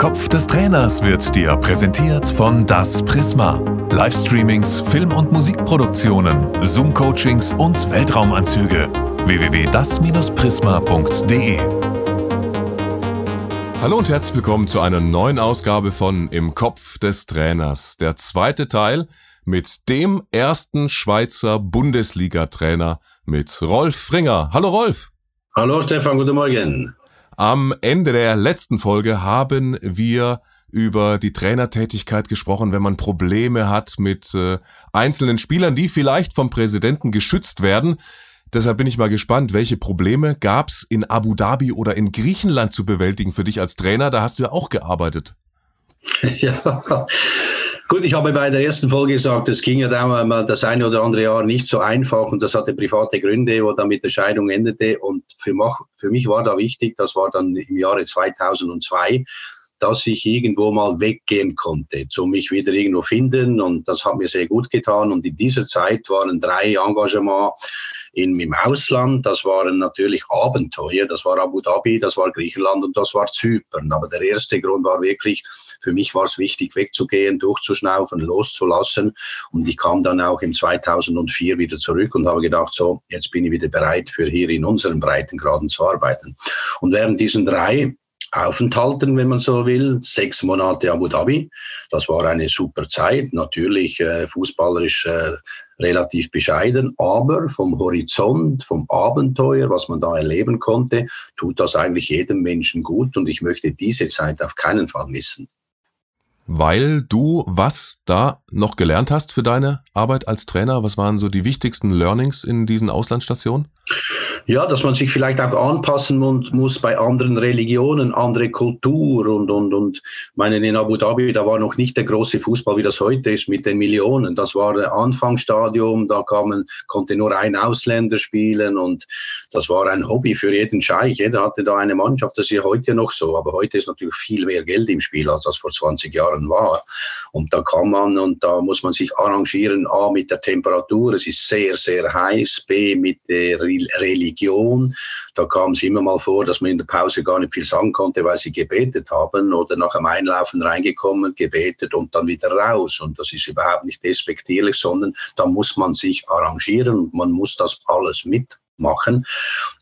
Kopf des Trainers wird dir präsentiert von Das Prisma. Livestreamings, Film- und Musikproduktionen, Zoom-Coachings und Weltraumanzüge. www.das-prisma.de Hallo und herzlich willkommen zu einer neuen Ausgabe von Im Kopf des Trainers. Der zweite Teil mit dem ersten Schweizer Bundesliga-Trainer mit Rolf Fringer. Hallo Rolf. Hallo Stefan, guten Morgen. Am Ende der letzten Folge haben wir über die Trainertätigkeit gesprochen, wenn man Probleme hat mit äh, einzelnen Spielern, die vielleicht vom Präsidenten geschützt werden. Deshalb bin ich mal gespannt, welche Probleme gab's in Abu Dhabi oder in Griechenland zu bewältigen für dich als Trainer? Da hast du ja auch gearbeitet. Ja, Gut, ich habe bei der ersten Folge gesagt, es ging ja da das eine oder andere Jahr nicht so einfach und das hatte private Gründe, wo dann mit der Scheidung endete. Und für mich, für mich war da wichtig, das war dann im Jahre 2002, dass ich irgendwo mal weggehen konnte, um mich wieder irgendwo finden. Und das hat mir sehr gut getan. Und in dieser Zeit waren drei Engagements in, im Ausland. Das waren natürlich Abenteuer. Das war Abu Dhabi, das war Griechenland und das war Zypern. Aber der erste Grund war wirklich, für mich war es wichtig, wegzugehen, durchzuschnaufen, loszulassen. Und ich kam dann auch im 2004 wieder zurück und habe gedacht, so, jetzt bin ich wieder bereit, für hier in unseren Breitengraden zu arbeiten. Und während diesen drei Aufenthalten, wenn man so will. Sechs Monate Abu Dhabi. Das war eine super Zeit. Natürlich äh, fußballerisch äh, relativ bescheiden, aber vom Horizont, vom Abenteuer, was man da erleben konnte, tut das eigentlich jedem Menschen gut und ich möchte diese Zeit auf keinen Fall missen. Weil du was da noch gelernt hast für deine Arbeit als Trainer? Was waren so die wichtigsten Learnings in diesen Auslandsstationen? Ja, dass man sich vielleicht auch anpassen muss bei anderen Religionen, andere Kultur und, und, und meinen in Abu Dhabi, da war noch nicht der große Fußball, wie das heute ist mit den Millionen. Das war der Anfangsstadium, da kamen, konnte nur ein Ausländer spielen und das war ein Hobby für jeden Scheich. Jeder hatte da eine Mannschaft, das ist ja heute noch so, aber heute ist natürlich viel mehr Geld im Spiel, als das vor 20 Jahren war. Und da kann man und da muss man sich arrangieren, A mit der Temperatur, es ist sehr, sehr heiß, B mit der Religion. Da kam es immer mal vor, dass man in der Pause gar nicht viel sagen konnte, weil sie gebetet haben oder nach dem Einlaufen reingekommen, gebetet und dann wieder raus. Und das ist überhaupt nicht despektierlich, sondern da muss man sich arrangieren und man muss das alles mit machen.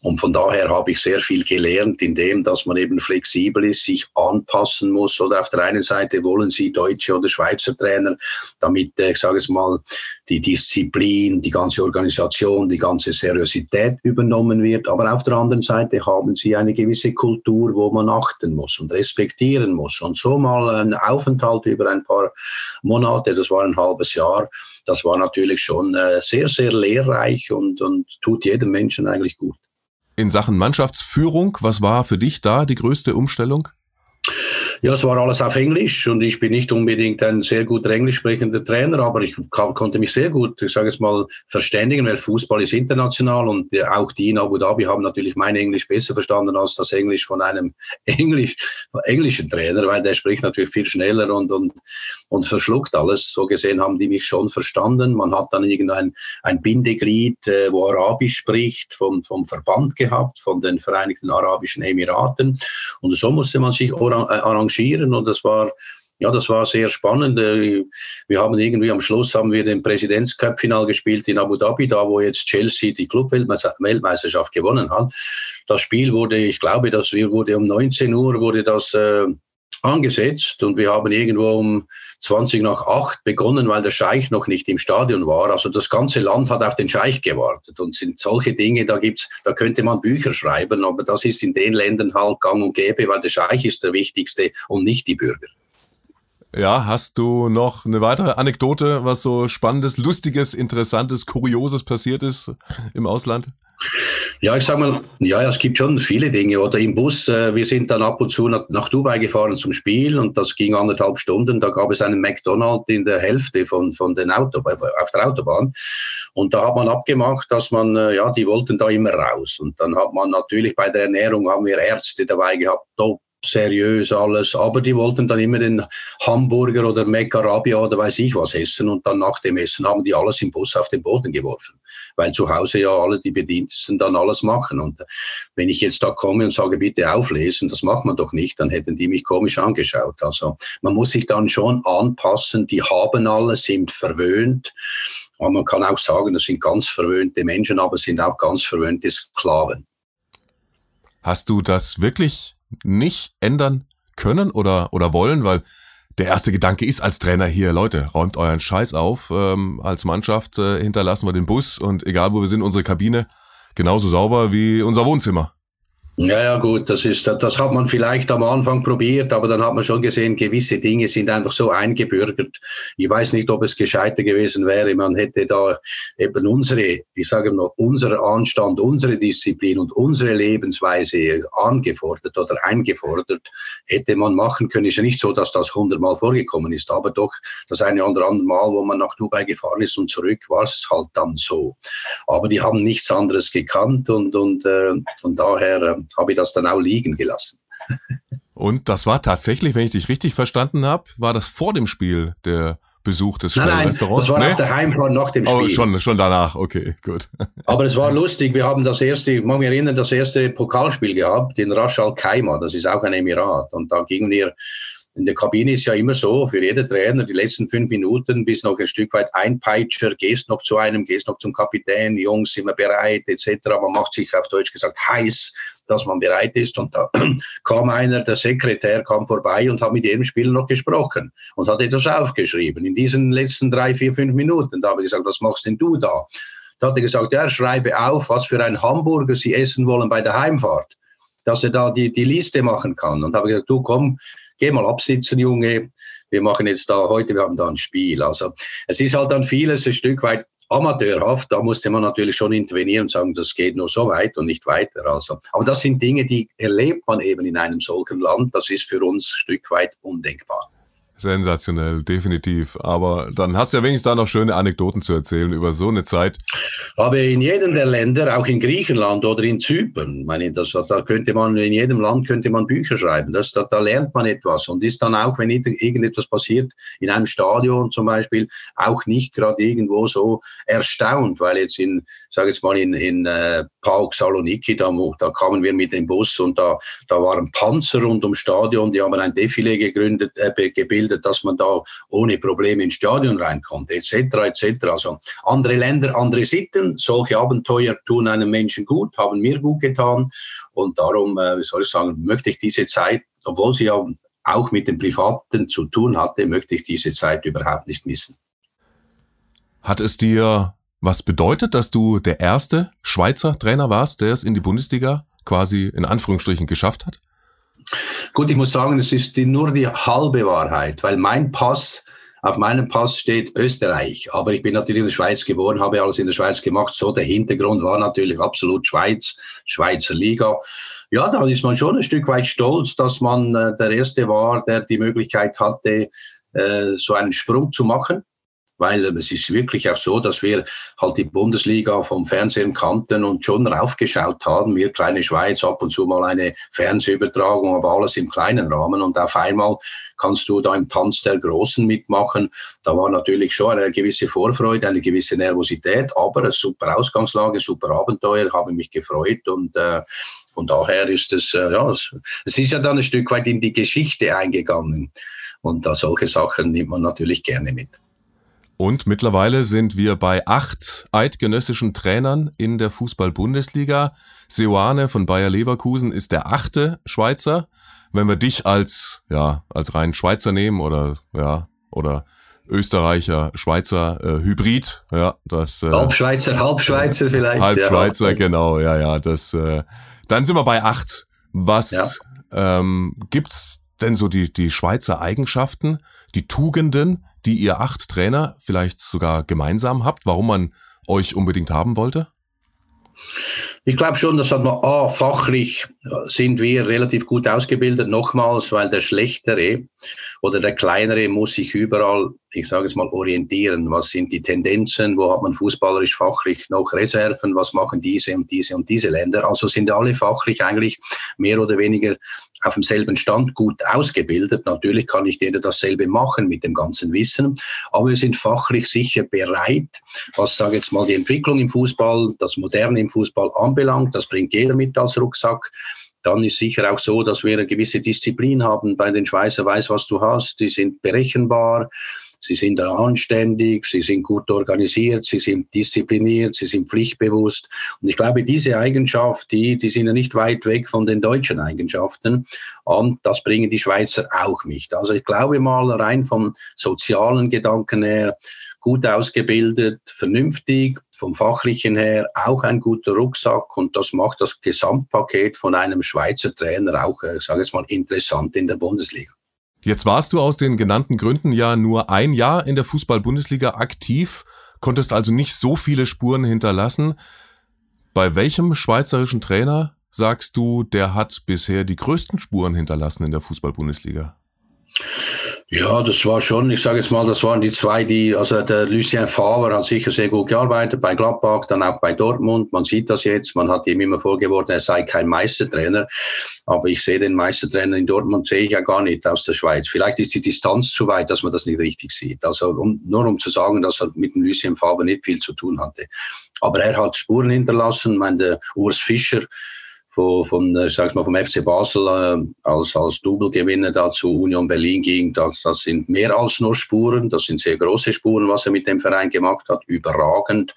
Und von daher habe ich sehr viel gelernt, indem dass man eben flexibel ist, sich anpassen muss. Oder auf der einen Seite wollen Sie deutsche oder Schweizer Trainer, damit, äh, ich sage es mal, die Disziplin, die ganze Organisation, die ganze Seriosität übernommen wird. Aber auf der anderen Seite haben Sie eine gewisse Kultur, wo man achten muss und respektieren muss. Und so mal ein Aufenthalt über ein paar Monate, das war ein halbes Jahr, das war natürlich schon äh, sehr, sehr lehrreich und, und tut jedem Menschen eigentlich gut. In Sachen Mannschaftsführung, was war für dich da die größte Umstellung? Ja, es war alles auf Englisch und ich bin nicht unbedingt ein sehr gut englisch sprechender Trainer, aber ich konnte mich sehr gut, ich sage es mal, verständigen, weil Fußball ist international und auch die in Abu Dhabi haben natürlich mein Englisch besser verstanden als das Englisch von einem Englisch, englischen Trainer, weil der spricht natürlich viel schneller und, und, und verschluckt alles. So gesehen haben die mich schon verstanden. Man hat dann irgendein ein Bindeglied, äh, wo Arabisch spricht, vom, vom Verband gehabt, von den Vereinigten Arabischen Emiraten und so musste man sich arrangieren arrangieren und das war ja, das war sehr spannend. Äh, wir haben irgendwie am Schluss haben wir den Präsidentscup-Final gespielt in Abu Dhabi, da wo jetzt Chelsea die Club-Weltmeisterschaft gewonnen hat. Das Spiel wurde, ich glaube, das wurde um 19 Uhr wurde das äh, angesetzt und wir haben irgendwo um 20 nach 8 begonnen, weil der Scheich noch nicht im Stadion war. Also das ganze Land hat auf den Scheich gewartet und sind solche Dinge, da gibt's, da könnte man Bücher schreiben, aber das ist in den Ländern halt gang und gäbe, weil der Scheich ist der wichtigste und nicht die Bürger. Ja, hast du noch eine weitere Anekdote, was so spannendes, lustiges, interessantes, kurioses passiert ist im Ausland? Ja, ich sag mal, ja, es gibt schon viele Dinge. Oder im Bus, äh, wir sind dann ab und zu nach, nach, Dubai gefahren zum Spiel und das ging anderthalb Stunden. Da gab es einen McDonald's in der Hälfte von, von den Auto, auf der Autobahn. Und da hat man abgemacht, dass man, äh, ja, die wollten da immer raus. Und dann hat man natürlich bei der Ernährung haben wir Ärzte dabei gehabt, seriös alles, aber die wollten dann immer den Hamburger oder Meccarabia oder weiß ich was essen und dann nach dem Essen haben die alles im Bus auf den Boden geworfen, weil zu Hause ja alle die Bediensteten dann alles machen. Und wenn ich jetzt da komme und sage, bitte auflesen, das macht man doch nicht, dann hätten die mich komisch angeschaut. Also man muss sich dann schon anpassen, die haben alles, sind verwöhnt, aber man kann auch sagen, das sind ganz verwöhnte Menschen, aber sind auch ganz verwöhnte Sklaven. Hast du das wirklich nicht ändern können oder, oder wollen? Weil der erste Gedanke ist als Trainer hier, Leute, räumt euren Scheiß auf. Ähm, als Mannschaft äh, hinterlassen wir den Bus und egal wo wir sind, unsere Kabine genauso sauber wie unser Wohnzimmer. Ja, ja, gut, das ist, das hat man vielleicht am Anfang probiert, aber dann hat man schon gesehen, gewisse Dinge sind einfach so eingebürgert. Ich weiß nicht, ob es gescheiter gewesen wäre. Man hätte da eben unsere, ich sage mal, unser Anstand, unsere Disziplin und unsere Lebensweise angefordert oder eingefordert, hätte man machen können. Ist ja nicht so, dass das hundertmal vorgekommen ist, aber doch das eine oder andere Mal, wo man nach Dubai gefahren ist und zurück, war es halt dann so. Aber die haben nichts anderes gekannt und, und äh, von daher, habe ich das dann auch liegen gelassen. Und das war tatsächlich, wenn ich dich richtig verstanden habe, war das vor dem Spiel der Besuch des nein, nein, Restaurants? Das war nee? auf der Heimfahrt nach dem oh, Spiel. Oh, schon, schon danach, okay, gut. Aber es war lustig, wir haben das erste, ich mag mich erinnern, das erste Pokalspiel gehabt in Ras Al Khaimah, das ist auch ein Emirat. Und da gingen wir in der Kabine ist ja immer so, für jeden Trainer, die letzten fünf Minuten bis noch ein Stück weit Einpeitscher, gehst noch zu einem, gehst noch zum Kapitän, Jungs, sind wir bereit, etc. Man macht sich auf Deutsch gesagt heiß, dass man bereit ist. Und da kam einer, der Sekretär kam vorbei und hat mit jedem Spieler noch gesprochen und hat etwas aufgeschrieben in diesen letzten drei, vier, fünf Minuten. Da habe ich gesagt, was machst denn du da? Da hat er gesagt, ja, schreibe auf, was für ein Hamburger Sie essen wollen bei der Heimfahrt, dass er da die, die Liste machen kann. Und habe gesagt, du komm, geh mal absitzen, Junge. Wir machen jetzt da heute, wir haben da ein Spiel. Also es ist halt dann vieles ein Stück weit amateurhaft. Da musste man natürlich schon intervenieren und sagen, das geht nur so weit und nicht weiter. Also, aber das sind Dinge, die erlebt man eben in einem solchen Land. Das ist für uns ein Stück weit undenkbar. Sensationell, definitiv. Aber dann hast du ja wenigstens da noch schöne Anekdoten zu erzählen über so eine Zeit. Aber in jedem der Länder, auch in Griechenland oder in Zypern, meine, das, da könnte man, in jedem Land könnte man Bücher schreiben. Das, da, da lernt man etwas und ist dann auch, wenn irgendetwas passiert, in einem Stadion zum Beispiel, auch nicht gerade irgendwo so erstaunt, weil jetzt in, sage jetzt mal, in, in äh, Pauk Saloniki, da, da kamen wir mit dem Bus und da, da waren Panzer rund ums Stadion, die haben ein Defilé gegründet, äh, gebildet gebildet, dass man da ohne Probleme ins Stadion reinkommt, etc. etc. Also andere Länder, andere Sitten. Solche Abenteuer tun einem Menschen gut, haben mir gut getan. Und darum, äh, wie soll ich sagen, möchte ich diese Zeit, obwohl sie ja auch mit dem Privaten zu tun hatte, möchte ich diese Zeit überhaupt nicht missen. Hat es dir was bedeutet, dass du der erste Schweizer Trainer warst, der es in die Bundesliga quasi in Anführungsstrichen geschafft hat? Gut, ich muss sagen, es ist die, nur die halbe Wahrheit, weil mein Pass, auf meinem Pass steht Österreich. Aber ich bin natürlich in der Schweiz geboren, habe alles in der Schweiz gemacht. So der Hintergrund war natürlich absolut Schweiz, Schweizer Liga. Ja, da ist man schon ein Stück weit stolz, dass man äh, der Erste war, der die Möglichkeit hatte, äh, so einen Sprung zu machen weil es ist wirklich auch so, dass wir halt die Bundesliga vom Fernsehen kannten und schon raufgeschaut haben. Wir kleine Schweiz, ab und zu mal eine Fernsehübertragung, aber alles im kleinen Rahmen. Und auf einmal kannst du da im Tanz der Großen mitmachen. Da war natürlich schon eine gewisse Vorfreude, eine gewisse Nervosität, aber eine super Ausgangslage, super Abenteuer, habe mich gefreut und äh, von daher ist es, äh, ja, es, es ist ja dann ein Stück weit in die Geschichte eingegangen. Und da solche Sachen nimmt man natürlich gerne mit. Und mittlerweile sind wir bei acht eidgenössischen Trainern in der Fußball-Bundesliga. Seoane von Bayer Leverkusen ist der achte Schweizer. Wenn wir dich als, ja, als rein Schweizer nehmen oder, ja, oder Österreicher, Schweizer äh, Hybrid, ja, das äh, Halbschweizer, Halbschweizer vielleicht. Halbschweizer, ja, genau, ja, ja, das äh, dann sind wir bei acht. Was ja. ähm, gibt's denn so die die Schweizer Eigenschaften, die Tugenden, die ihr acht Trainer vielleicht sogar gemeinsam habt, warum man euch unbedingt haben wollte? Ich glaube schon, das hat man A, fachlich sind wir relativ gut ausgebildet, nochmals, weil der Schlechtere oder der Kleinere muss sich überall, ich sage es mal, orientieren. Was sind die Tendenzen? Wo hat man fußballerisch fachlich noch Reserven? Was machen diese und diese und diese Länder? Also sind alle fachlich eigentlich mehr oder weniger auf demselben Stand gut ausgebildet. Natürlich kann nicht jeder dasselbe machen mit dem ganzen Wissen, aber wir sind fachlich sicher bereit, was sage ich jetzt mal die Entwicklung im Fußball, das Moderne im Fußball anbelangt. Das bringt jeder mit als Rucksack dann ist sicher auch so, dass wir eine gewisse Disziplin haben. Bei den Schweizer weiß, was du hast. Die sind berechenbar. Sie sind anständig, sie sind gut organisiert, sie sind diszipliniert, sie sind pflichtbewusst. Und ich glaube, diese Eigenschaft, die, die sind ja nicht weit weg von den deutschen Eigenschaften. Und das bringen die Schweizer auch nicht. Also ich glaube mal rein vom sozialen Gedanken her, gut ausgebildet, vernünftig, vom fachlichen her auch ein guter Rucksack und das macht das Gesamtpaket von einem Schweizer Trainer auch, ich sage es mal, interessant in der Bundesliga. Jetzt warst du aus den genannten Gründen ja nur ein Jahr in der Fußball-Bundesliga aktiv, konntest also nicht so viele Spuren hinterlassen. Bei welchem schweizerischen Trainer sagst du, der hat bisher die größten Spuren hinterlassen in der Fußball-Bundesliga? Ja, das war schon, ich sage jetzt mal, das waren die zwei, die, also der Lucien Favre hat sicher sehr gut gearbeitet bei Gladbach, dann auch bei Dortmund. Man sieht das jetzt, man hat ihm immer vorgeworfen, er sei kein Meistertrainer. Aber ich sehe den Meistertrainer in Dortmund, sehe ich ja gar nicht aus der Schweiz. Vielleicht ist die Distanz zu weit, dass man das nicht richtig sieht. Also um, nur um zu sagen, dass er mit dem Lucien Favre nicht viel zu tun hatte. Aber er hat Spuren hinterlassen. Ich meine, Urs Fischer, von, von äh, sag mal, vom FC Basel äh, als, als Double-Gewinner da zu Union Berlin ging, das, das sind mehr als nur Spuren, das sind sehr große Spuren, was er mit dem Verein gemacht hat, überragend.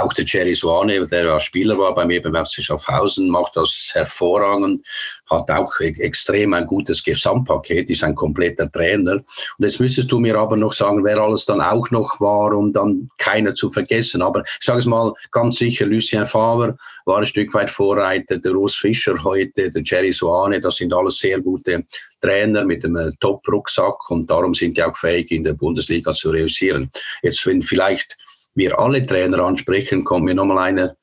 Auch der Jerry Swane, der ja Spieler war bei mir beim FC Schaffhausen, macht das hervorragend, hat auch e-, extrem ein gutes Gesamtpaket, ist ein kompletter Trainer. Und jetzt müsstest du mir aber noch sagen, wer alles dann auch noch war, um dann keiner zu vergessen. Aber ich sage es mal ganz sicher, Lucien Favre war ein Stück weit Vorreiter, der Urs Fischer heute, der Jerry Swane, das sind alles sehr gute Trainer mit einem Top-Rucksack und darum sind die auch fähig, in der Bundesliga zu realisieren. Jetzt, wenn vielleicht wir alle Trainer ansprechen, kommt mir nochmal einer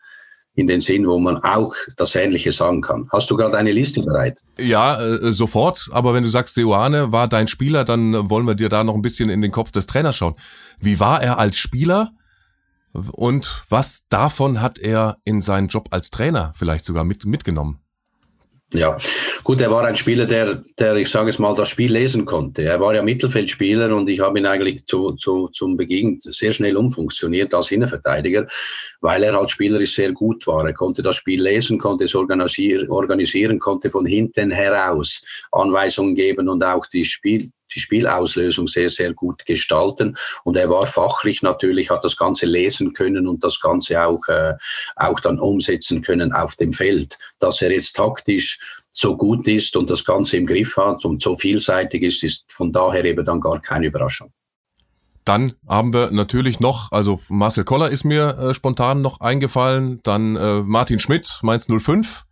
in den Sinn, wo man auch das Ähnliche sagen kann. Hast du gerade eine Liste bereit? Ja, äh, sofort. Aber wenn du sagst, Seoane war dein Spieler, dann wollen wir dir da noch ein bisschen in den Kopf des Trainers schauen. Wie war er als Spieler? Und was davon hat er in seinen Job als Trainer vielleicht sogar mit, mitgenommen? Ja, gut, er war ein Spieler, der, der, ich sage es mal, das Spiel lesen konnte. Er war ja Mittelfeldspieler und ich habe ihn eigentlich zu, zu, zum Beginn sehr schnell umfunktioniert als Innenverteidiger, weil er halt spielerisch sehr gut war. Er konnte das Spiel lesen, konnte es organisieren, organisieren konnte von hinten heraus Anweisungen geben und auch die Spiel, die Spielauslösung sehr, sehr gut gestalten. Und er war fachlich natürlich, hat das Ganze lesen können und das Ganze auch, äh, auch dann umsetzen können auf dem Feld. Dass er jetzt taktisch so gut ist und das Ganze im Griff hat und so vielseitig ist, ist von daher eben dann gar keine Überraschung. Dann haben wir natürlich noch, also Marcel Koller ist mir äh, spontan noch eingefallen, dann äh, Martin Schmidt, Mainz 05.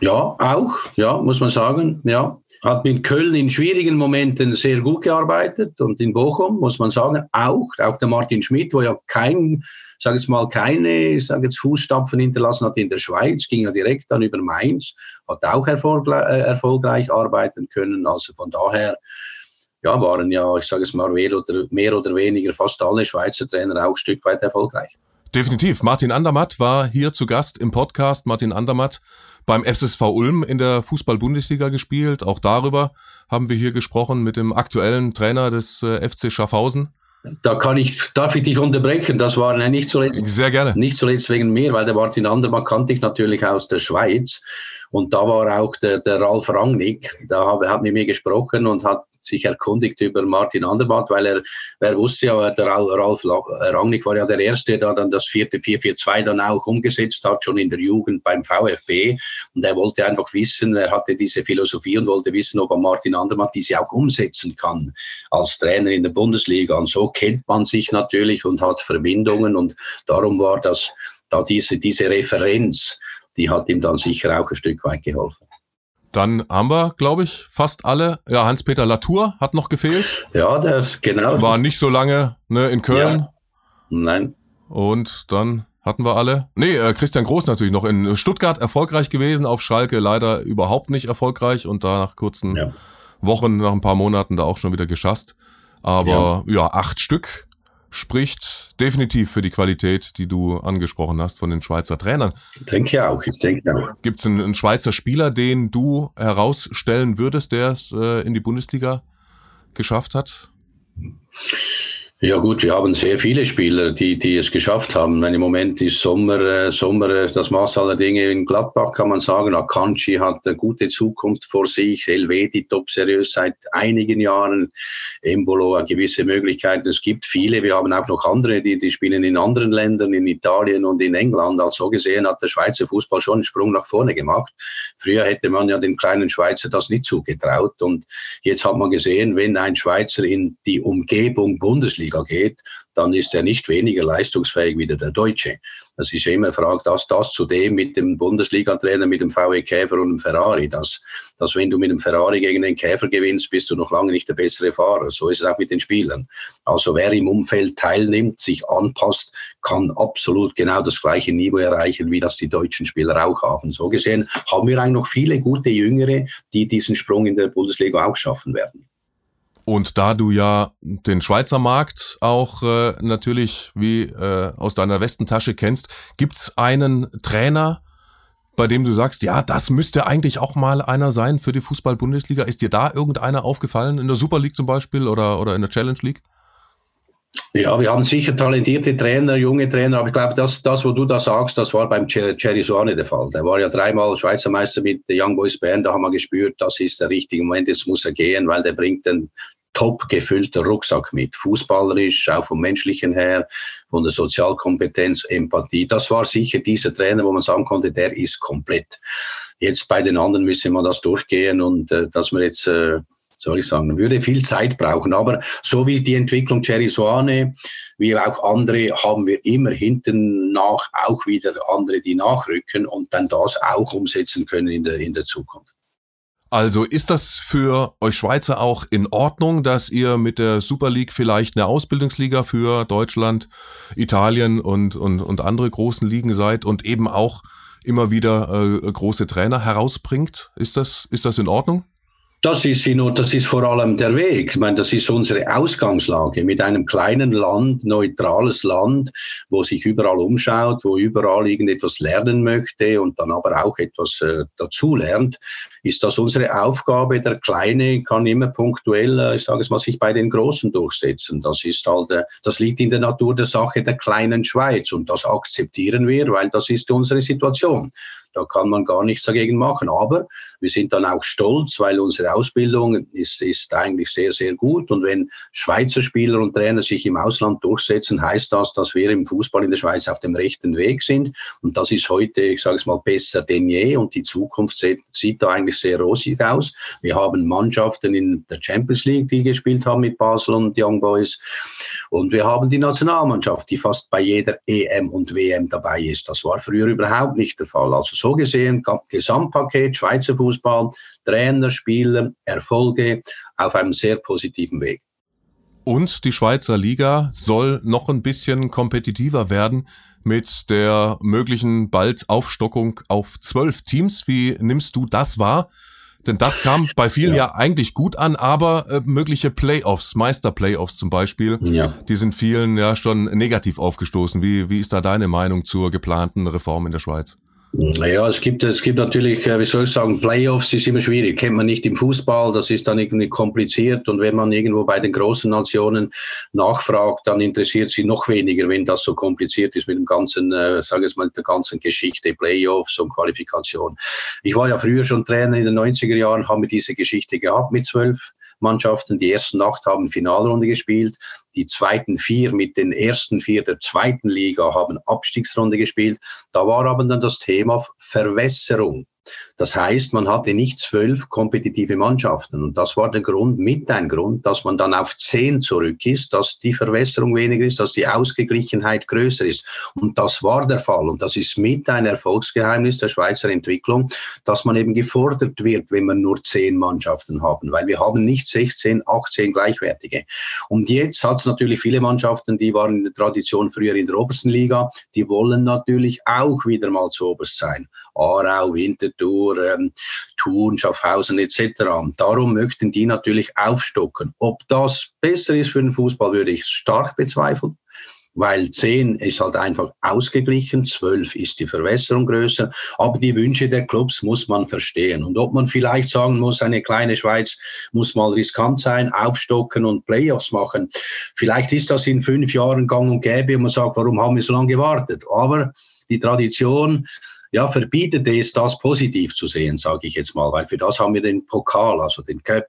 Ja, auch, ja, muss man sagen, ja hat mit Köln in schwierigen Momenten sehr gut gearbeitet und in Bochum muss man sagen auch auch der Martin Schmidt, wo ja kein, sage ich mal, keine, sage jetzt Fußstapfen hinterlassen hat in der Schweiz, ging ja direkt dann über Mainz, hat auch erfolgreich, erfolgreich arbeiten können. Also von daher ja, waren ja, ich sage es mal, mehr oder, mehr oder weniger fast alle Schweizer Trainer auch ein Stück weit erfolgreich. Definitiv. Martin Andermatt war hier zu Gast im Podcast. Martin Andermatt beim SSV Ulm in der Fußball-Bundesliga gespielt. Auch darüber haben wir hier gesprochen mit dem aktuellen Trainer des äh, FC Schaffhausen. Da kann ich, darf ich dich unterbrechen? Das war nicht zuletzt, Sehr gerne. nicht zuletzt wegen mir, weil der Martin Andermatt kannte ich natürlich aus der Schweiz. Und da war auch der, der Ralf Rangnick, da hat, hat mit mir gesprochen und hat sich erkundigt über Martin Andermatt, weil er, wer wusste ja, der Ralf Rangnick war ja der Erste, der dann das vierte 4-4-2 dann auch umgesetzt hat, schon in der Jugend beim VfB. Und er wollte einfach wissen, er hatte diese Philosophie und wollte wissen, ob er Martin Andermatt diese auch umsetzen kann als Trainer in der Bundesliga. Und so kennt man sich natürlich und hat Verbindungen und darum war das, da diese, diese Referenz, die hat ihm dann sicher auch ein Stück weit geholfen. Dann haben wir, glaube ich, fast alle. Ja, Hans-Peter Latour hat noch gefehlt. Ja, der genau. War nicht so lange ne, in Köln. Ja. Nein. Und dann hatten wir alle. Nee, äh, Christian Groß natürlich noch in Stuttgart erfolgreich gewesen, auf Schalke leider überhaupt nicht erfolgreich und da nach kurzen ja. Wochen, nach ein paar Monaten da auch schon wieder geschasst. Aber ja, ja acht Stück spricht definitiv für die Qualität, die du angesprochen hast von den Schweizer Trainern. Ich denke auch, ich denke auch. Gibt es einen, einen, Schweizer Spieler, den du herausstellen würdest, der es äh, in die Bundesliga geschafft hat? Ja gut, wir haben sehr viele Spieler, die, die es geschafft haben. Im Moment ist Sommer, äh, Sommer äh, das Maß aller Dinge in Gladbach, kann man sagen. Akanji hat eine gute Zukunft vor sich. Elvedi top seriös seit einigen Jahren. Embolo hat gewisse Möglichkeiten. Es gibt viele. Wir haben auch noch andere, die, die spielen in anderen Ländern, in Italien und in England. Also so gesehen hat der Schweizer Fußball schon einen Sprung nach vorne gemacht. Früher hätte man ja den kleinen Schweizer das nicht zugetraut. Und jetzt hat man gesehen, wenn ein Schweizer in die Umgebung Bundesliga Bundesliga geht, dann ist er nicht weniger leistungsfähig wie der Deutsche. Das ist ja immer fragt, dass das zudem mit dem Bundesliga-Trainer, mit dem VW Käfer und dem Ferrari, dass, dass wenn du mit dem Ferrari gegen den Käfer gewinnst, bist du noch lange nicht der bessere Fahrer. So ist es auch mit den Spielern. Also wer im Umfeld teilnimmt, sich anpasst, kann absolut genau das gleiche Niveau erreichen, wie das die deutschen Spieler auch haben. So gesehen haben wir eigentlich noch viele gute Jüngere, die diesen Sprung in der Bundesliga auch schaffen werden. Und da du ja den Schweizer Markt auch äh, natürlich wie äh, aus deiner Westentasche kennst, gibt's einen Trainer, bei dem du sagst, ja, das müsste eigentlich auch mal einer sein für die Fußball-Bundesliga. Ist dir da irgendeiner aufgefallen, in der Super League zum Beispiel oder, oder in der Challenge League? Ja, wir haben sicher talentierte Trainer, junge Trainer, aber ich glaube, das, das, wo du da sagst, das war beim Cherry Suane der Fall. Der war ja dreimal Schweizer Meister mit den Young Boys Bern, da haben wir gespürt, das ist der richtige Moment, jetzt muss er gehen, weil der bringt den top gefüllter Rucksack mit. Fußballerisch, auch vom menschlichen her, von der Sozialkompetenz, Empathie. Das war sicher dieser Trainer, wo man sagen konnte, der ist komplett. Jetzt bei den anderen müssen wir das durchgehen und äh, dass wir jetzt äh, soll ich sagen, würde viel Zeit brauchen. Aber so wie die Entwicklung Cherry Soane, wie auch andere, haben wir immer hinten nach auch wieder andere, die nachrücken und dann das auch umsetzen können in der, in der Zukunft. Also ist das für euch Schweizer auch in Ordnung, dass ihr mit der Super League vielleicht eine Ausbildungsliga für Deutschland, Italien und, und, und andere großen Ligen seid und eben auch immer wieder äh, große Trainer herausbringt? Ist das, ist das in Ordnung? Das ist, das ist vor allem der Weg. Ich meine, das ist unsere Ausgangslage mit einem kleinen Land, neutrales Land, wo sich überall umschaut, wo überall irgendetwas lernen möchte und dann aber auch etwas äh, dazu lernt, ist das unsere Aufgabe. Der Kleine kann immer punktuell, äh, ich sage es mal, sich bei den Großen durchsetzen. Das ist halt, das liegt in der Natur der Sache der kleinen Schweiz und das akzeptieren wir, weil das ist unsere Situation. Da kann man gar nichts dagegen machen. Aber wir sind dann auch stolz, weil unsere Ausbildung ist, ist eigentlich sehr, sehr gut. Und wenn Schweizer Spieler und Trainer sich im Ausland durchsetzen, heißt das, dass wir im Fußball in der Schweiz auf dem rechten Weg sind. Und das ist heute, ich sage es mal, besser denn je. Und die Zukunft sieht, sieht da eigentlich sehr rosig aus. Wir haben Mannschaften in der Champions League, die gespielt haben mit Basel und Young Boys. Und wir haben die Nationalmannschaft, die fast bei jeder EM und WM dabei ist. Das war früher überhaupt nicht der Fall. Also so gesehen, Gesamtpaket, Schweizer Fußball, Trainer, Spieler, Erfolge auf einem sehr positiven Weg. Und die Schweizer Liga soll noch ein bisschen kompetitiver werden mit der möglichen bald Aufstockung auf zwölf Teams. Wie nimmst du das wahr? Denn das kam bei vielen ja, ja eigentlich gut an, aber äh, mögliche Playoffs, Meisterplayoffs zum Beispiel, ja. die sind vielen ja schon negativ aufgestoßen. Wie, wie ist da deine Meinung zur geplanten Reform in der Schweiz? Naja, es gibt, es gibt natürlich, äh, wie soll ich sagen, Playoffs ist immer schwierig. Kennt man nicht im Fußball, das ist dann irgendwie kompliziert. Und wenn man irgendwo bei den großen Nationen nachfragt, dann interessiert sie noch weniger, wenn das so kompliziert ist mit dem ganzen, äh, sage ich mal, der ganzen Geschichte, Playoffs und Qualifikation. Ich war ja früher schon Trainer in den 90er Jahren, haben wir diese Geschichte gehabt mit zwölf Mannschaften. Die ersten acht haben Finalrunde gespielt. Die zweiten vier mit den ersten vier der zweiten Liga haben Abstiegsrunde gespielt. Da war aber dann das Thema Verwässerung Das heißt, man hatte nicht zwölf kompetitive Mannschaften. Und das war der Grund, mit ein Grund, dass man dann auf zehn zurück ist, dass die Verwässerung weniger ist, dass die Ausgeglichenheit größer ist. Und das war der Fall. Und das ist mit ein Erfolgsgeheimnis der Schweizer Entwicklung, dass man eben gefordert wird, wenn man nur zehn Mannschaften haben. Weil wir haben nicht 16, 18 gleichwertige. Und jetzt hat es natürlich viele Mannschaften, die waren in der Tradition früher in der obersten Liga, die wollen natürlich auch wieder mal zu oberst sein. Aarau, Winterthur, ähm, Thun, Schaffhausen etc. Darum möchten die natürlich aufstocken. Ob das besser ist für den Fußball, würde ich stark bezweifeln weil 10 ist halt einfach ausgeglichen, 12 ist die Verwässerung größer, aber die Wünsche der Clubs muss man verstehen. Und ob man vielleicht sagen muss, eine kleine Schweiz muss mal riskant sein, aufstocken und Playoffs machen, vielleicht ist das in fünf Jahren gang und gäbe und man sagt, warum haben wir so lange gewartet? Aber die Tradition ja, verbietet es, das positiv zu sehen, sage ich jetzt mal, weil für das haben wir den Pokal, also den Cup.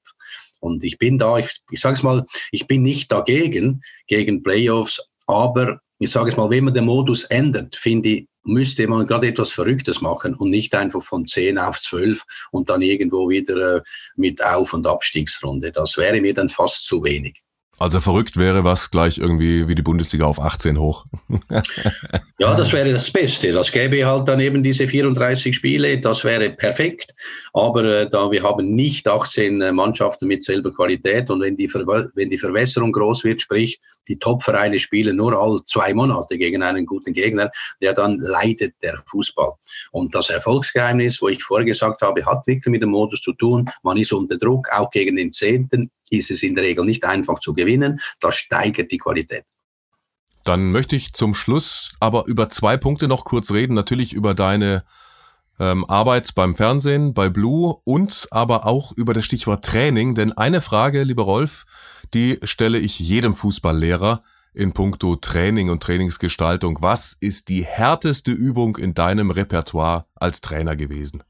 Und ich bin da, ich, ich sage es mal, ich bin nicht dagegen, gegen Playoffs, aber ich sage es mal, wenn man den Modus ändert, finde ich, müsste man gerade etwas Verrücktes machen und nicht einfach von 10 auf 12 und dann irgendwo wieder äh, mit Auf- und Abstiegsrunde. Das wäre mir dann fast zu wenig. Also verrückt wäre was gleich irgendwie wie die Bundesliga auf 18 hoch. ja, das wäre das Beste. Das gäbe halt dann eben diese 34 Spiele, das wäre perfekt. Aber äh, da wir haben nicht 18 äh, Mannschaften mit selber Qualität und wenn die, wenn die Verwässerung groß wird, sprich die Top-Vereine spielen nur all zwei Monate gegen einen guten Gegner, ja dann leidet der Fußball. Und das Erfolgsgeheimnis, wo ich vorher gesagt habe, hat wirklich mit dem Modus zu tun. Man ist unter Druck, auch gegen den Zehnten ist es in der Regel nicht einfach zu gewinnen. Das steigert die Qualität. Dann möchte ich zum Schluss aber über zwei Punkte noch kurz reden. Natürlich über deine ähm, Arbeit beim Fernsehen, bei Blue und aber auch über das Stichwort Training. Denn eine Frage, lieber Rolf, die stelle ich jedem Fußballlehrer in puncto Training und Trainingsgestaltung. Was ist die härteste Übung in deinem Repertoire als Trainer gewesen?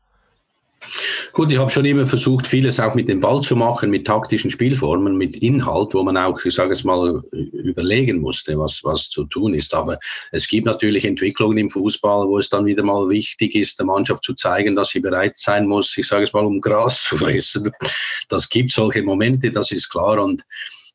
Gut, ich habe schon immer versucht, vieles auch mit dem Ball zu machen, mit taktischen Spielformen, mit Inhalt, wo man auch, ich sage es mal, überlegen musste, was, was zu tun ist. Aber es gibt natürlich Entwicklungen im Fußball, wo es dann wieder mal wichtig ist, der Mannschaft zu zeigen, dass sie bereit sein muss, ich sage es mal, um Gras zu fressen. Das gibt solche Momente, das ist klar. Und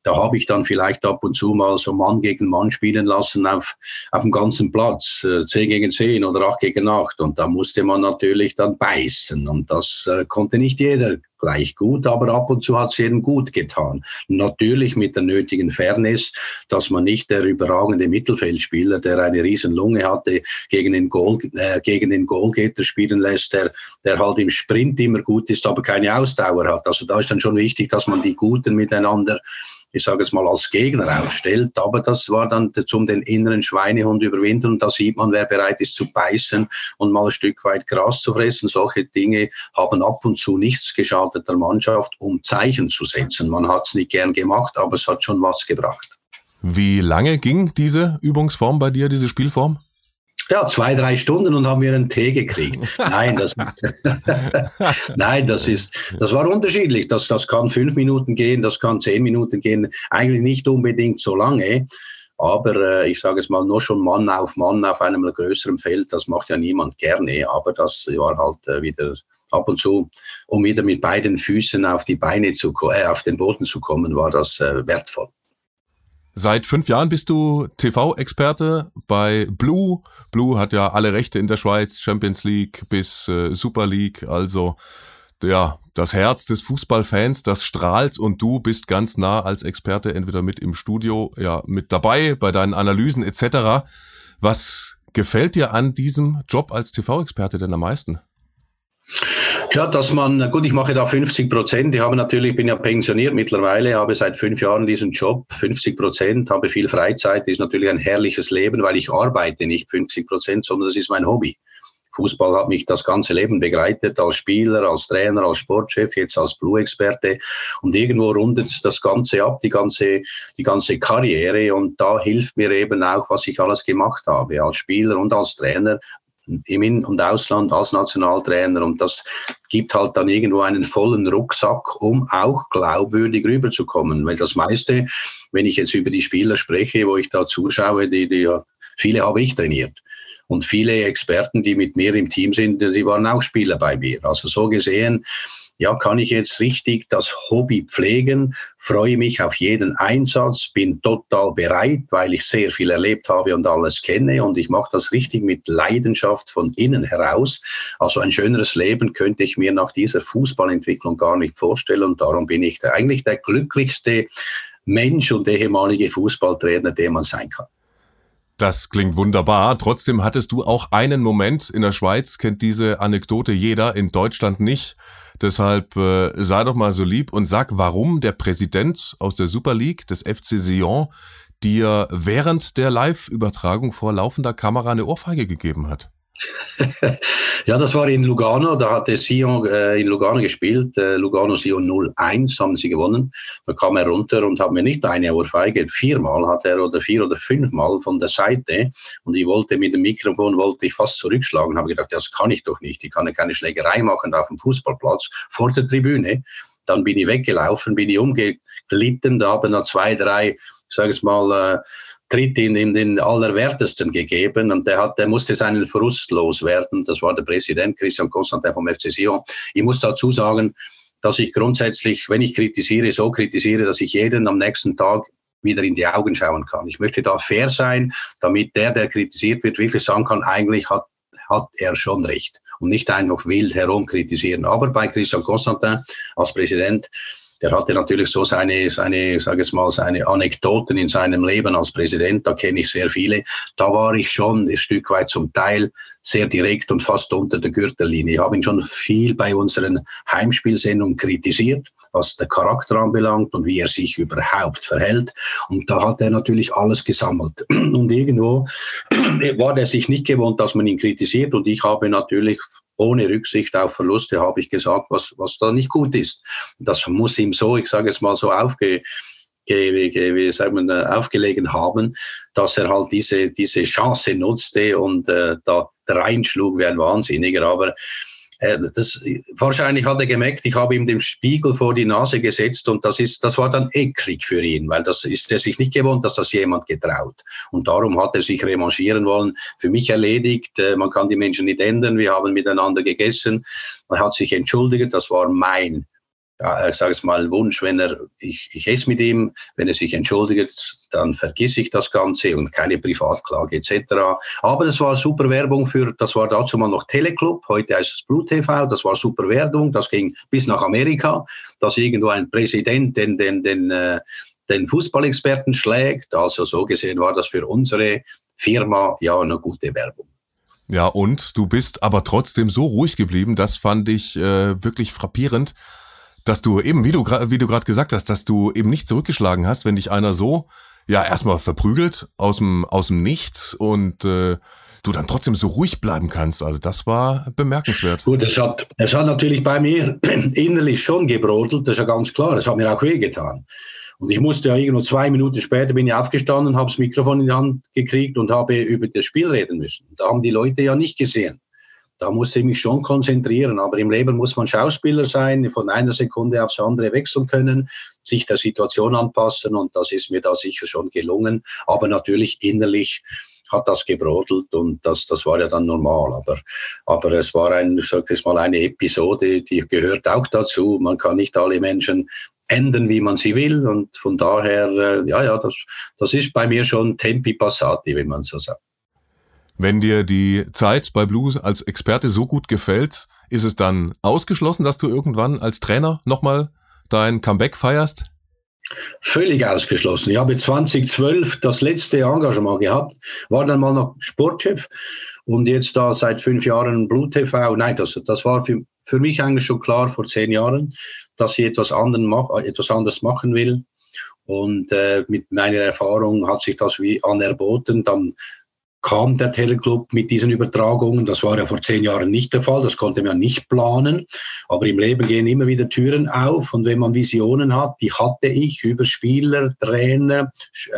da habe ich dann vielleicht ab und zu mal so Mann gegen Mann spielen lassen auf, auf dem ganzen Platz, äh, 10 gegen 10 oder 8 gegen 8. Und da musste man natürlich dann beißen. Und das äh, konnte nicht jeder gleich gut, aber ab und zu hat es jedem gut getan. Natürlich mit der nötigen Fairness, dass man nicht der überragende Mittelfeldspieler, der eine riesen Lunge hatte, gegen den, Goal, äh, gegen den Goalgetter spielen lässt, der, der halt im Sprint immer gut ist, aber keine Ausdauer hat. Also da ist dann schon wichtig, dass man die Guten miteinander ich sage es mal, als Gegner aufstellt. Aber das war dann zum den inneren Schweinehund überwinden. Und da sieht man, wer bereit ist zu beißen und mal ein Stück weit Gras zu fressen. Solche Dinge haben ab und zu nichts geschadet der Mannschaft, um Zeichen zu setzen. Man hat es nicht gern gemacht, aber es hat schon was gebracht. Wie lange ging diese Übungsform bei dir, diese Spielform? Ja, zwei, drei Stunden und haben wir einen Tee gekriegt. Nein, das ist, nein, das ist, das war unterschiedlich. Das, das kann fünf Minuten gehen, das kann zehn Minuten gehen. Eigentlich nicht unbedingt so lange. Aber äh, ich sage es mal, nur schon Mann auf Mann auf einem größeren Feld, das macht ja niemand gerne. Aber das war halt äh, wieder ab und zu, um wieder mit beiden Füßen auf die Beine zu, äh, auf den Boden zu kommen, war das äh, wertvoll. Seit fünf Jahren bist du TV-Experte bei Blue. Blue hat ja alle Rechte in der Schweiz, Champions League bis äh, Super League. Also ja, das Herz des Fußballfans, das strahlt und du bist ganz nah als Experte entweder mit im Studio, ja, mit dabei bei deinen Analysen etc. Was gefällt dir an diesem Job als TV-Experte denn am meisten? Ja, dass man, gut, ich mache da 50 Prozent. Ich habe natürlich, bin ja pensioniert mittlerweile, habe seit fünf Jahren diesen Job, 50 Prozent, habe viel Freizeit, ist natürlich ein herrliches Leben, weil ich arbeite nicht 50 Prozent, sondern das ist mein Hobby. Fußball hat mich das ganze Leben begleitet, als Spieler, als Trainer, als Sportchef, jetzt als Blue-Experte. Und irgendwo rundet das Ganze ab, die ganze, die ganze Karriere. Und da hilft mir eben auch, was ich alles gemacht habe, als Spieler und als Trainer, im In- und Ausland als Nationaltrainer und das gibt halt dann irgendwo einen vollen Rucksack, um auch glaubwürdig rüberzukommen, weil das meiste, wenn ich jetzt über die Spieler spreche, wo ich da zuschaue, die, die viele habe ich trainiert. Und viele Experten, die mit mir im Team sind, sie waren auch Spieler bei mir. Also so gesehen, ja, kann ich jetzt richtig das Hobby pflegen, freue mich auf jeden Einsatz, bin total bereit, weil ich sehr viel erlebt habe und alles kenne und ich mache das richtig mit Leidenschaft von innen heraus. Also ein schöneres Leben könnte ich mir nach dieser Fußballentwicklung gar nicht vorstellen und darum bin ich eigentlich der glücklichste Mensch und ehemalige Fußballtrainer, der man sein kann. Das klingt wunderbar. Trotzdem hattest du auch einen Moment in der Schweiz, kennt diese Anekdote jeder, in Deutschland nicht. Deshalb äh, sei doch mal so lieb und sag, warum der Präsident aus der Super League des FC Sion dir während der Live-Übertragung vor laufender Kamera eine Ohrfeige gegeben hat. Ja, das war in Lugano, da hatte Sion äh, in Lugano gespielt, äh, Lugano Sion 0-1 haben sie gewonnen. Da kam er runter und hat mir nicht eine Ohrfeige, viermal hat er oder vier oder fünfmal von der Seite. Und ich wollte mit dem Mikrofon, wollte ich fast zurückschlagen, habe gedacht, das kann ich doch nicht, ich kann ja keine Schlägerei machen auf dem Fußballplatz vor der Tribüne. Dann bin ich weggelaufen, bin ich umgeglitten, da haben noch zwei, drei, ich sage es mal, äh, Tritt in, in den Allerwertesten gegeben und der, hat, der musste seinen Frust loswerden. Das war der Präsident Christian Constantin vom FC Sion. Ich muss dazu sagen, dass ich grundsätzlich, wenn ich kritisiere, so kritisiere, dass ich jeden am nächsten Tag wieder in die Augen schauen kann. Ich möchte da fair sein, damit der, der kritisiert wird, wirklich sagen kann, eigentlich hat, hat er schon recht und nicht einfach wild herum kritisieren. Aber bei Christian Constantin als Präsident der hatte natürlich so seine, seine, sage ich mal, seine Anekdoten in seinem Leben als Präsident. Da kenne ich sehr viele. Da war ich schon ein Stück weit zum Teil sehr direkt und fast unter der Gürtellinie. Ich habe ihn schon viel bei unseren Heimspielsendungen kritisiert, was der Charakter anbelangt und wie er sich überhaupt verhält. Und da hat er natürlich alles gesammelt. Und irgendwo war er sich nicht gewohnt, dass man ihn kritisiert. Und ich habe natürlich ohne Rücksicht auf Verluste habe ich gesagt, was, was da nicht gut ist. Das muss ihm so, ich sage es mal so, aufge, wie sagt man, äh, aufgelegen haben, dass er halt diese, diese Chance nutzte und äh, da reinschlug wie ein Wahnsinniger. Aber das, wahrscheinlich hat er gemerkt, ich habe ihm den Spiegel vor die Nase gesetzt und das, ist, das war dann eklig für ihn, weil das ist er sich nicht gewohnt, dass das jemand getraut. Und darum hat er sich revanchieren wollen. Für mich erledigt, äh, man kann die Menschen nicht ändern, wir haben miteinander gegessen, er hat sich entschuldigt, das war mein ja, ich sage es mal, Wunsch, wenn er, ich, ich esse mit ihm, wenn er sich entschuldigt, dann vergiss ich das Ganze und keine Privatklage etc. Aber das war super Werbung für, das war dazu mal noch Teleclub, heute heißt es Blue TV, das war super Werbung, das ging bis nach Amerika, dass irgendwo ein Präsident den, den, den, äh, den Fußballexperten schlägt. Also so gesehen war das für unsere Firma ja eine gute Werbung. Ja, und du bist aber trotzdem so ruhig geblieben, das fand ich äh, wirklich frappierend dass du eben, wie du, wie du gerade gesagt hast, dass du eben nicht zurückgeschlagen hast, wenn dich einer so, ja, erstmal verprügelt aus dem, aus dem Nichts und äh, du dann trotzdem so ruhig bleiben kannst. Also das war bemerkenswert. Gut, es hat, es hat natürlich bei mir innerlich schon gebrodelt, das ist ja ganz klar. Es hat mir auch wehgetan. Und ich musste ja irgendwo zwei Minuten später bin ich aufgestanden, habe das Mikrofon in die Hand gekriegt und habe über das Spiel reden müssen. Da haben die Leute ja nicht gesehen da muss ich mich schon konzentrieren. Aber im Leben muss man Schauspieler sein, von einer Sekunde aufs andere wechseln können, sich der Situation anpassen und das ist mir da sicher schon gelungen. Aber natürlich innerlich hat das gebrodelt und das, das war ja dann normal. Aber, aber es war ein, ich sag mal, eine Episode, die gehört auch dazu. Man kann nicht alle Menschen ändern, wie man sie will und von daher, äh, ja, ja, das, das ist bei mir schon Tempi Passati, wie man so sagt. Wenn dir die Zeit bei Blues als Experte so gut gefällt, ist es dann ausgeschlossen, dass du irgendwann als Trainer nochmal dein Comeback feierst? Völlig ausgeschlossen. Ich habe 2012 das letzte Engagement gehabt, war dann mal noch Sportchef und jetzt da seit fünf Jahren Blue TV. Nein, das, das war für, für mich eigentlich schon klar vor zehn Jahren, dass ich etwas, anderen, etwas anderes machen will. Und äh, mit meiner Erfahrung hat sich das wie anerboten. Dann kam der Teleclub mit diesen Übertragungen. Das war ja vor zehn Jahren nicht der Fall, das konnte man nicht planen. Aber im Leben gehen immer wieder Türen auf und wenn man Visionen hat, die hatte ich über Spieler, Trainer,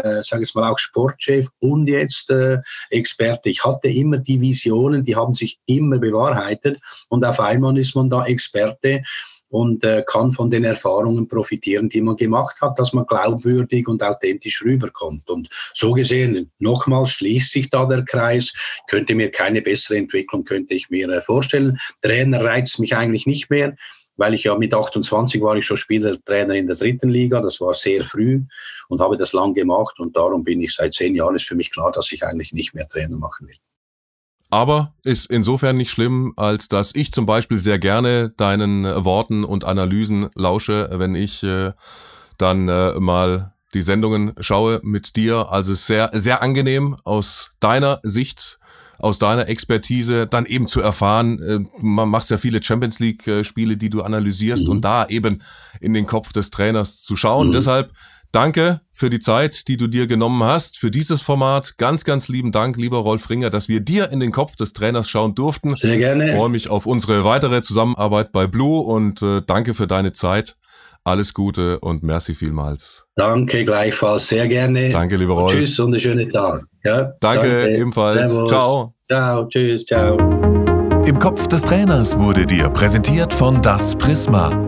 äh, sage ich mal auch Sportchef und jetzt äh, Experte. Ich hatte immer die Visionen, die haben sich immer bewahrheitet und auf einmal ist man da Experte und äh, kann von den Erfahrungen profitieren, die man gemacht hat, dass man glaubwürdig und authentisch rüberkommt. Und so gesehen, nochmals schließt sich da der Kreis, könnte mir keine bessere Entwicklung, könnte ich mir äh, vorstellen. Trainer reizt mich eigentlich nicht mehr weil ich ja mit 28 war ich schon Spielertrainer in der dritten Liga, das war sehr früh und habe das lang gemacht und darum bin ich seit zehn Jahren, ist für mich klar, dass ich eigentlich nicht mehr Trainer machen will. Aber ist insofern nicht schlimm, als dass ich zum Beispiel sehr gerne deinen Worten und Analysen lausche, wenn ich äh, dann äh, mal die Sendungen schaue mit dir. Also sehr, sehr angenehm aus deiner Sicht, aus deiner Expertise, dann eben zu erfahren, äh, man macht ja viele Champions League-Spiele, die du analysierst mhm. und da eben in den Kopf des Trainers zu schauen. Mhm. Deshalb Danke für die Zeit, die du dir genommen hast, für dieses Format. Ganz, ganz lieben Dank, lieber Rolf Ringer, dass wir dir in den Kopf des Trainers schauen durften. Sehr gerne. Ich freue mich auf unsere weitere Zusammenarbeit bei Blue und äh, danke für deine Zeit. Alles Gute und merci vielmals. Danke gleichfalls, sehr gerne. Danke, lieber Rolf. Und tschüss und einen schönen Tag. Ja, danke, danke, ebenfalls. Servus. Ciao. Ciao, tschüss, ciao. Im Kopf des Trainers wurde dir präsentiert von Das Prisma.